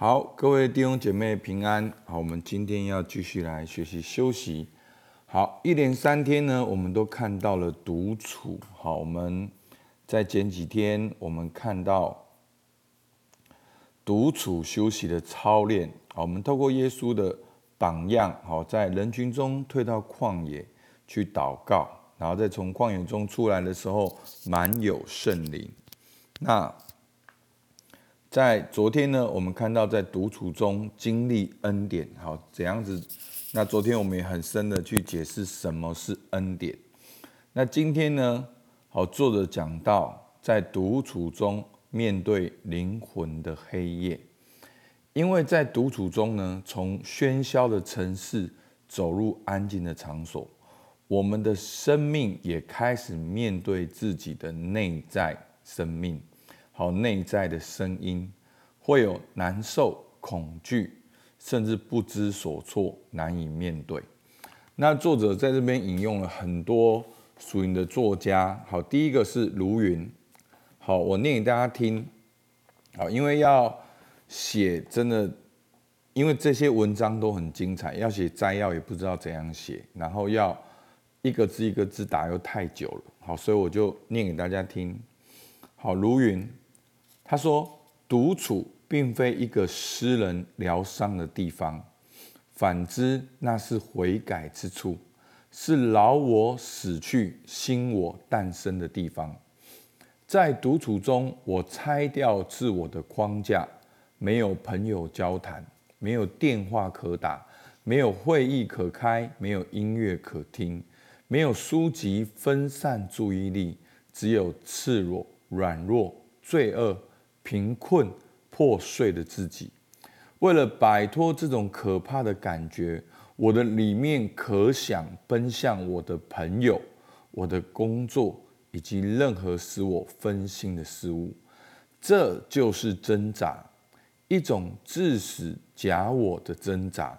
好，各位弟兄姐妹平安。好，我们今天要继续来学习休息。好，一连三天呢，我们都看到了独处。好，我们在前几天我们看到独处休息的操练。好，我们透过耶稣的榜样，好，在人群中退到旷野去祷告，然后再从旷野中出来的时候，满有圣灵。那在昨天呢，我们看到在独处中经历恩典，好怎样子？那昨天我们也很深的去解释什么是恩典。那今天呢，好作者讲到在独处中面对灵魂的黑夜，因为在独处中呢，从喧嚣的城市走入安静的场所，我们的生命也开始面对自己的内在生命。好，内在的声音会有难受、恐惧，甚至不知所措、难以面对。那作者在这边引用了很多属灵的作家。好，第一个是卢云。好，我念给大家听。好，因为要写真的，因为这些文章都很精彩，要写摘要也不知道怎样写，然后要一个字一个字打又太久了。好，所以我就念给大家听。好，卢云。他说：“独处并非一个私人疗伤的地方，反之，那是悔改之处，是老我死去、新我诞生的地方。在独处中，我拆掉自我的框架，没有朋友交谈，没有电话可打，没有会议可开，没有音乐可听，没有书籍分散注意力，只有赤裸、软弱、罪恶。”贫困破碎的自己，为了摆脱这种可怕的感觉，我的里面可想奔向我的朋友、我的工作以及任何使我分心的事物。这就是挣扎，一种致死假我的挣扎，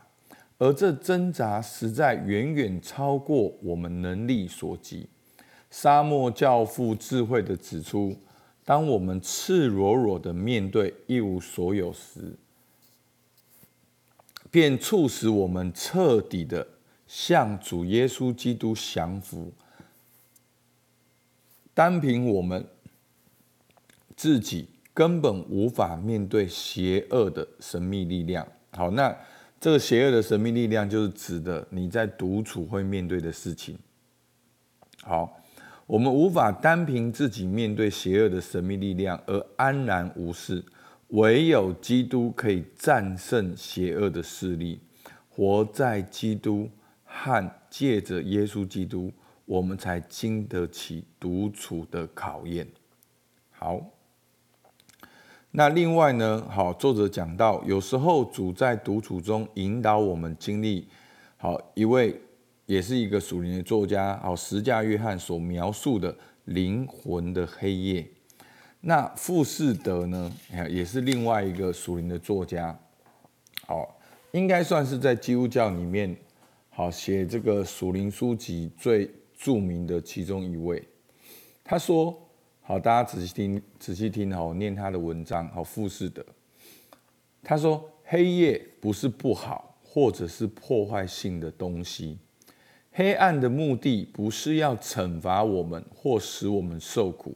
而这挣扎实在远远超过我们能力所及。沙漠教父智慧的指出。当我们赤裸裸的面对一无所有时，便促使我们彻底的向主耶稣基督降服。单凭我们自己根本无法面对邪恶的神秘力量。好，那这个邪恶的神秘力量就是指的你在独处会面对的事情。好。我们无法单凭自己面对邪恶的神秘力量而安然无事，唯有基督可以战胜邪恶的势力。活在基督和借着耶稣基督，我们才经得起独处的考验。好，那另外呢？好，作者讲到，有时候主在独处中引导我们经历。好，一位。也是一个属灵的作家，哦，十架约翰所描述的灵魂的黑夜。那富士德呢，也是另外一个属灵的作家，好，应该算是在基督教里面，好写这个属灵书籍最著名的其中一位。他说，好，大家仔细听，仔细听，好，念他的文章，好，富士德。他说，黑夜不是不好，或者是破坏性的东西。黑暗的目的不是要惩罚我们或使我们受苦，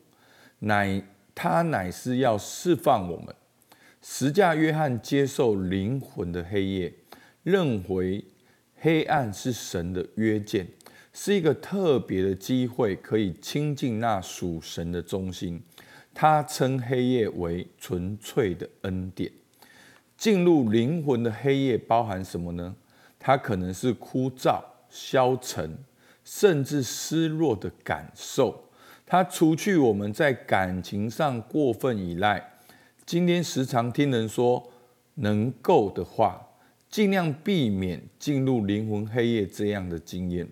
乃他乃是要释放我们。十架约翰接受灵魂的黑夜，认为黑暗是神的约见，是一个特别的机会，可以亲近那属神的中心。他称黑夜为纯粹的恩典。进入灵魂的黑夜包含什么呢？它可能是枯燥。消沉，甚至失落的感受，它除去我们在感情上过分依赖。今天时常听人说能够的话，尽量避免进入灵魂黑夜这样的经验。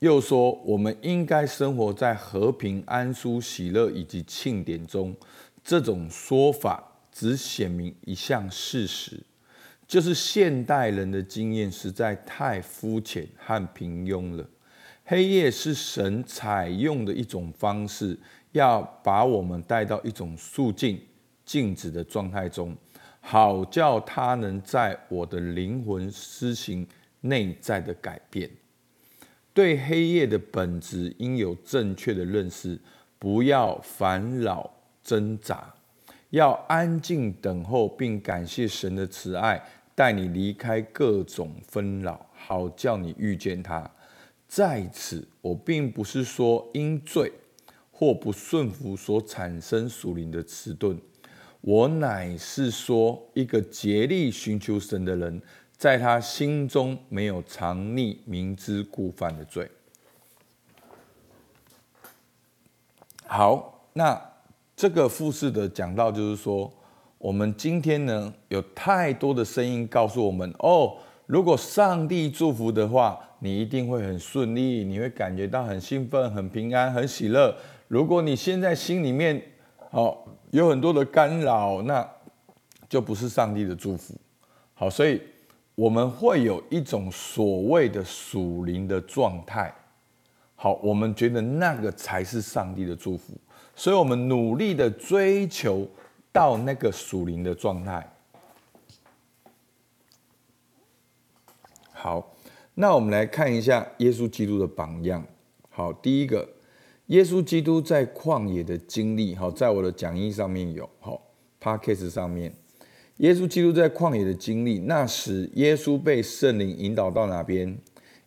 又说我们应该生活在和平、安舒、喜乐以及庆典中。这种说法只显明一项事实。就是现代人的经验实在太肤浅和平庸了。黑夜是神采用的一种方式，要把我们带到一种肃静、静止的状态中，好叫他能在我的灵魂施行内在的改变。对黑夜的本质应有正确的认识，不要烦恼挣扎，要安静等候，并感谢神的慈爱，带你离开各种纷扰，好叫你遇见他。在此，我并不是说因罪或不顺服所产生属灵的迟钝，我乃是说一个竭力寻求神的人。在他心中没有藏匿明知故犯的罪。好，那这个复试的讲到就是说，我们今天呢有太多的声音告诉我们：哦，如果上帝祝福的话，你一定会很顺利，你会感觉到很兴奋、很平安、很喜乐。如果你现在心里面哦有很多的干扰，那就不是上帝的祝福。好，所以。我们会有一种所谓的属灵的状态，好，我们觉得那个才是上帝的祝福，所以我们努力的追求到那个属灵的状态。好，那我们来看一下耶稣基督的榜样。好，第一个，耶稣基督在旷野的经历，好，在我的讲义上面有，好 p a c k a s e 上面。耶稣基督在旷野的经历，那时耶稣被圣灵引导到哪边？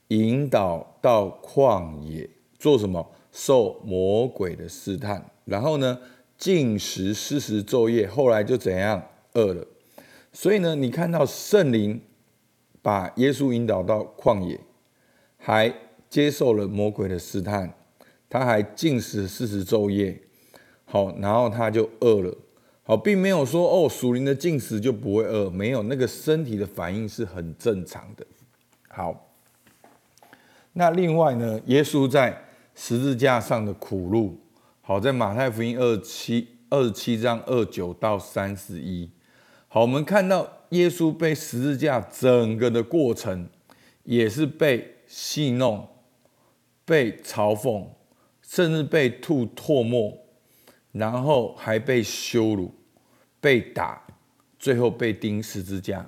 引导到旷野做什么？受魔鬼的试探。然后呢，进食四十昼夜。后来就怎样？饿了。所以呢，你看到圣灵把耶稣引导到旷野，还接受了魔鬼的试探，他还进食四十昼夜。好，然后他就饿了。好，并没有说哦，属灵的进食就不会饿，没有那个身体的反应是很正常的。好，那另外呢，耶稣在十字架上的苦路，好，在马太福音二七二十七章二九到三十一，好，我们看到耶稣被十字架整个的过程，也是被戏弄、被嘲讽，甚至被吐唾沫。然后还被羞辱、被打，最后被钉十字架，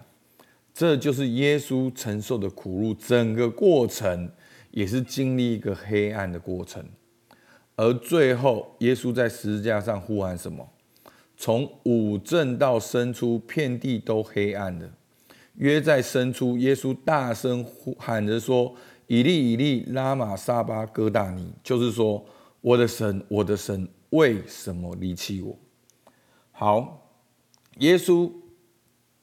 这就是耶稣承受的苦路。整个过程也是经历一个黑暗的过程，而最后耶稣在十字架上呼喊什么？从五正到生出，遍地都黑暗的。约在生出，耶稣大声呼喊着说：“以利以利，拉玛撒巴哥大尼。”就是说，我的神，我的神。为什么离弃我？好，耶稣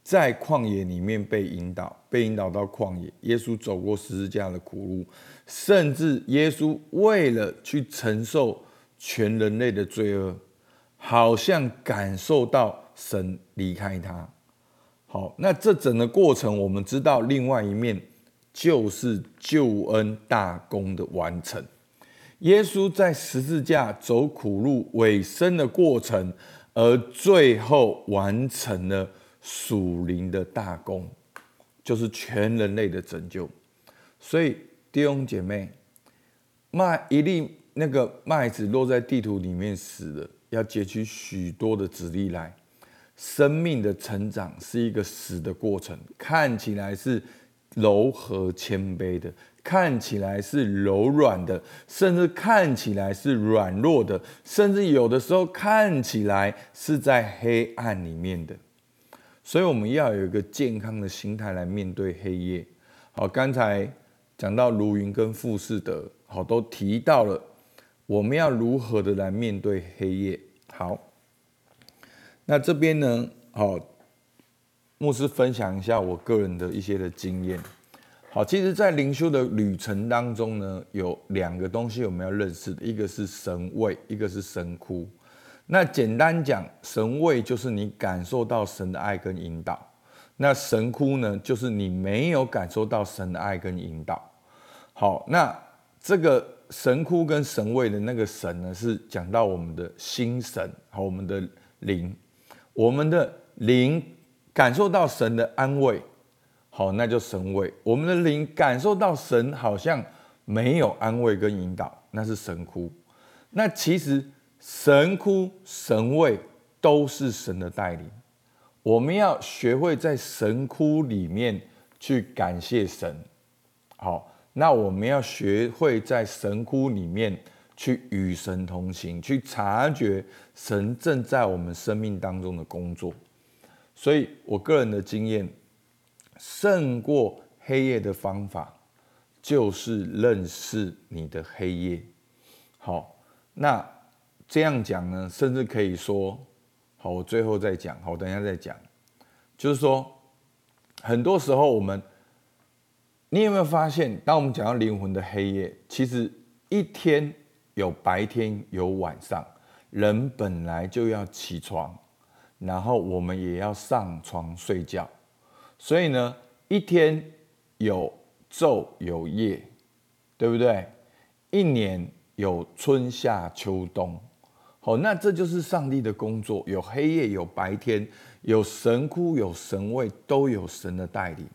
在旷野里面被引导，被引导到旷野。耶稣走过十字架的苦路，甚至耶稣为了去承受全人类的罪恶，好像感受到神离开他。好，那这整个过程，我们知道另外一面就是救恩大功的完成。耶稣在十字架走苦路尾声的过程，而最后完成了属灵的大功，就是全人类的拯救。所以弟兄姐妹，麦一粒那个麦子落在地图里面死了，要结取许多的籽粒来。生命的成长是一个死的过程，看起来是柔和谦卑的。看起来是柔软的，甚至看起来是软弱的，甚至有的时候看起来是在黑暗里面的。所以我们要有一个健康的心态来面对黑夜。好，刚才讲到卢云跟富士德，好都提到了我们要如何的来面对黑夜。好，那这边呢，好，牧师分享一下我个人的一些的经验。好，其实，在灵修的旅程当中呢，有两个东西我们要认识的，一个是神位，一个是神窟。那简单讲，神位就是你感受到神的爱跟引导；那神窟呢，就是你没有感受到神的爱跟引导。好，那这个神窟跟神位的那个神呢，是讲到我们的心神和我们的灵，我们的灵感受到神的安慰。好，那就神位。我们的灵感受到神好像没有安慰跟引导，那是神哭。那其实神哭、神位都是神的带领。我们要学会在神窟里面去感谢神。好，那我们要学会在神窟里面去与神同行，去察觉神正在我们生命当中的工作。所以我个人的经验，胜过黑夜的方法，就是认识你的黑夜。好，那这样讲呢，甚至可以说，好，我最后再讲，好，我等一下再讲。就是说，很多时候我们，你有没有发现，当我们讲到灵魂的黑夜，其实一天有白天有晚上，人本来就要起床。然后我们也要上床睡觉，所以呢，一天有昼有夜，对不对？一年有春夏秋冬，好，那这就是上帝的工作，有黑夜有白天，有神哭有神位，都有神的带领。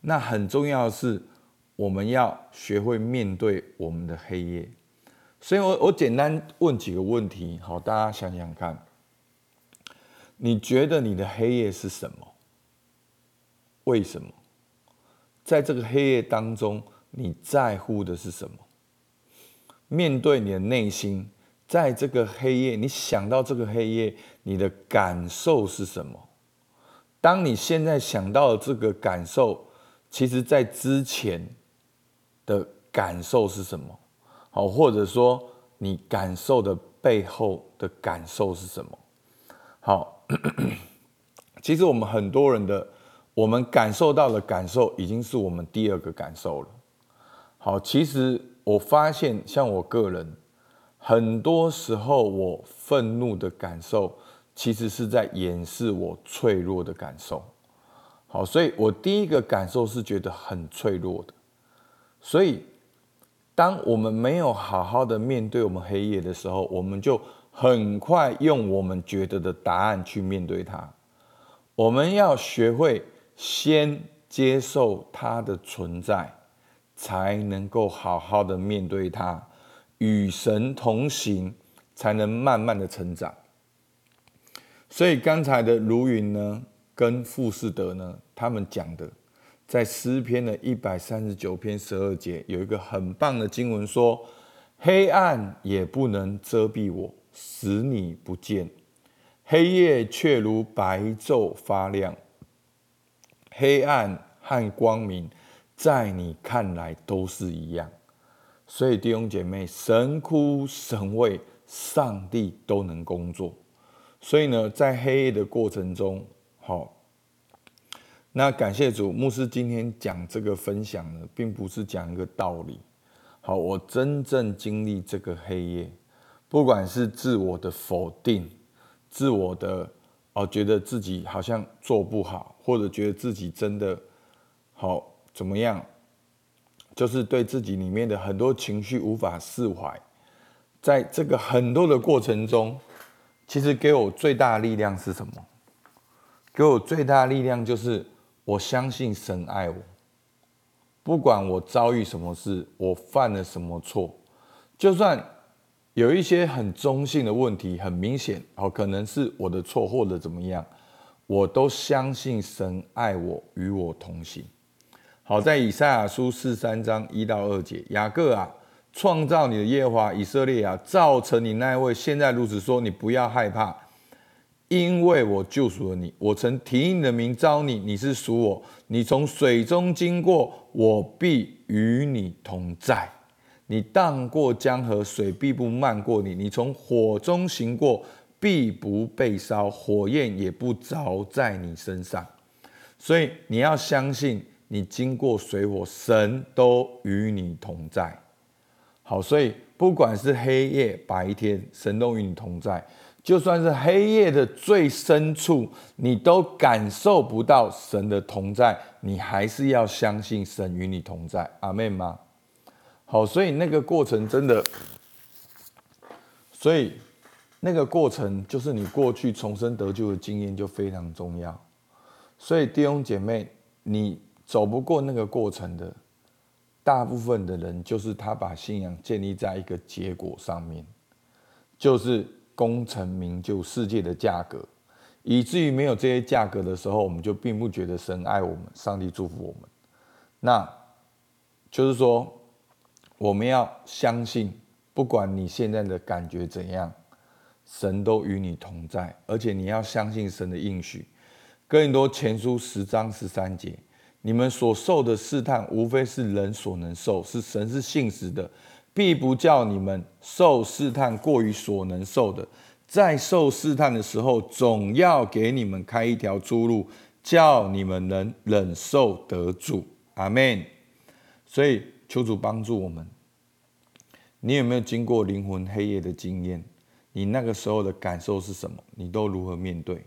那很重要的是，我们要学会面对我们的黑夜。所以我我简单问几个问题，好，大家想想看。你觉得你的黑夜是什么？为什么？在这个黑夜当中，你在乎的是什么？面对你的内心，在这个黑夜，你想到这个黑夜，你的感受是什么？当你现在想到这个感受，其实在之前的感受是什么？好，或者说你感受的背后的感受是什么？好。其实我们很多人的，我们感受到的感受，已经是我们第二个感受了。好，其实我发现，像我个人，很多时候我愤怒的感受，其实是在掩饰我脆弱的感受。好，所以我第一个感受是觉得很脆弱的。所以，当我们没有好好的面对我们黑夜的时候，我们就。很快用我们觉得的答案去面对它。我们要学会先接受它的存在，才能够好好的面对它，与神同行，才能慢慢的成长。所以刚才的如云呢，跟富士德呢，他们讲的，在诗篇的一百三十九篇十二节，有一个很棒的经文说：“黑暗也不能遮蔽我。”使你不见，黑夜却如白昼发亮。黑暗和光明，在你看来都是一样。所以弟兄姐妹，神哭神畏，上帝都能工作。所以呢，在黑夜的过程中，好，那感谢主，牧师今天讲这个分享呢，并不是讲一个道理。好，我真正经历这个黑夜。不管是自我的否定，自我的哦，觉得自己好像做不好，或者觉得自己真的好怎么样，就是对自己里面的很多情绪无法释怀，在这个很多的过程中，其实给我最大力量是什么？给我最大力量就是我相信神爱我，不管我遭遇什么事，我犯了什么错，就算。有一些很中性的问题，很明显，哦，可能是我的错或者怎么样，我都相信神爱我，与我同行。好在以赛亚书四三章一到二节，雅各啊，创造你的耶和华以色列啊，造成你那位，现在如此说，你不要害怕，因为我救赎了你，我曾提你的名招你，你是属我，你从水中经过，我必与你同在。你荡过江河，水必不漫过你；你从火中行过，必不被烧，火焰也不着在你身上。所以你要相信，你经过水火，神都与你同在。好，所以不管是黑夜白天，神都与你同在。就算是黑夜的最深处，你都感受不到神的同在，你还是要相信神与你同在。阿妹吗？好，所以那个过程真的，所以那个过程就是你过去重生得救的经验就非常重要。所以弟兄姐妹，你走不过那个过程的，大部分的人就是他把信仰建立在一个结果上面，就是功成名就、世界的价格，以至于没有这些价格的时候，我们就并不觉得神爱我们，上帝祝福我们。那就是说，我们要相信，不管你现在的感觉怎样，神都与你同在，而且你要相信神的应许。哥林多前书十章十三节，你们所受的试探，无非是人所能受，是神是信实的，必不叫你们受试探过于所能受的。在受试探的时候，总要给你们开一条出路，叫你们能忍受得住。阿门。所以求主帮助我们。你有没有经过灵魂黑夜的经验？你那个时候的感受是什么？你都如何面对？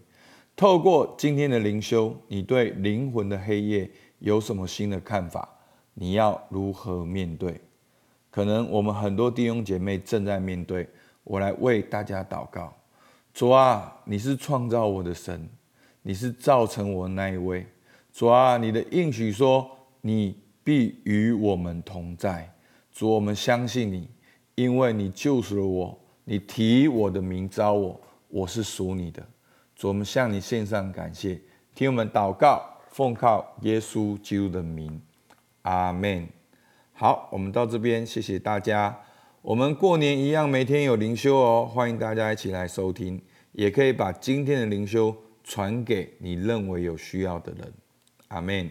透过今天的灵修，你对灵魂的黑夜有什么新的看法？你要如何面对？可能我们很多弟兄姐妹正在面对。我来为大家祷告，主啊，你是创造我的神，你是造成我那一位。主啊，你的应许说，你必与我们同在。主，我们相信你，因为你救赎了我，你提我的名招我，我是属你的。主，我们向你献上感谢，听我们祷告，奉靠耶稣基督的名，阿门。好，我们到这边，谢谢大家。我们过年一样，每天有灵修哦，欢迎大家一起来收听，也可以把今天的灵修传给你认为有需要的人。阿门。